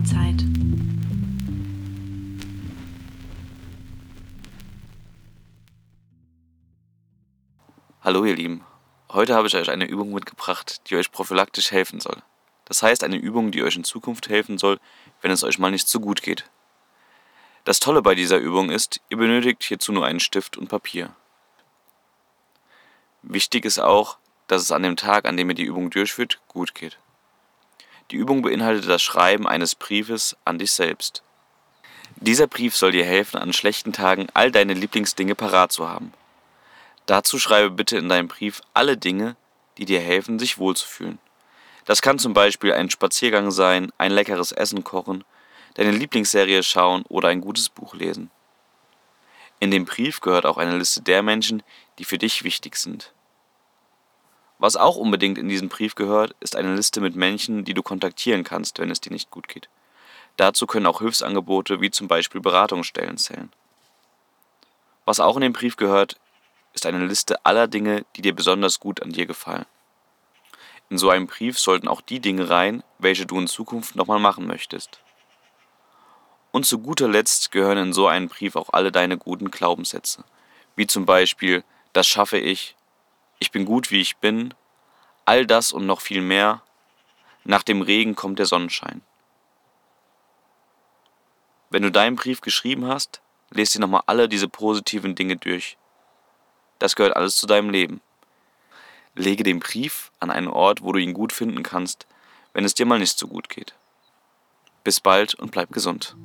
Sommerzeit. Hallo ihr Lieben, heute habe ich euch eine Übung mitgebracht, die euch prophylaktisch helfen soll. Das heißt eine Übung, die euch in Zukunft helfen soll, wenn es euch mal nicht so gut geht. Das Tolle bei dieser Übung ist, ihr benötigt hierzu nur einen Stift und Papier. Wichtig ist auch, dass es an dem Tag, an dem ihr die Übung durchführt, gut geht. Die Übung beinhaltet das Schreiben eines Briefes an dich selbst. Dieser Brief soll dir helfen, an schlechten Tagen all deine Lieblingsdinge parat zu haben. Dazu schreibe bitte in deinem Brief alle Dinge, die dir helfen, sich wohlzufühlen. Das kann zum Beispiel ein Spaziergang sein, ein leckeres Essen kochen, deine Lieblingsserie schauen oder ein gutes Buch lesen. In dem Brief gehört auch eine Liste der Menschen, die für dich wichtig sind. Was auch unbedingt in diesen Brief gehört, ist eine Liste mit Menschen, die du kontaktieren kannst, wenn es dir nicht gut geht. Dazu können auch Hilfsangebote wie zum Beispiel Beratungsstellen zählen. Was auch in den Brief gehört, ist eine Liste aller Dinge, die dir besonders gut an dir gefallen. In so einem Brief sollten auch die Dinge rein, welche du in Zukunft nochmal machen möchtest. Und zu guter Letzt gehören in so einen Brief auch alle deine guten Glaubenssätze, wie zum Beispiel das schaffe ich, ich bin gut wie ich bin, all das und noch viel mehr, nach dem Regen kommt der Sonnenschein. Wenn du deinen Brief geschrieben hast, lest dir nochmal alle diese positiven Dinge durch. Das gehört alles zu deinem Leben. Lege den Brief an einen Ort, wo du ihn gut finden kannst, wenn es dir mal nicht so gut geht. Bis bald und bleib gesund.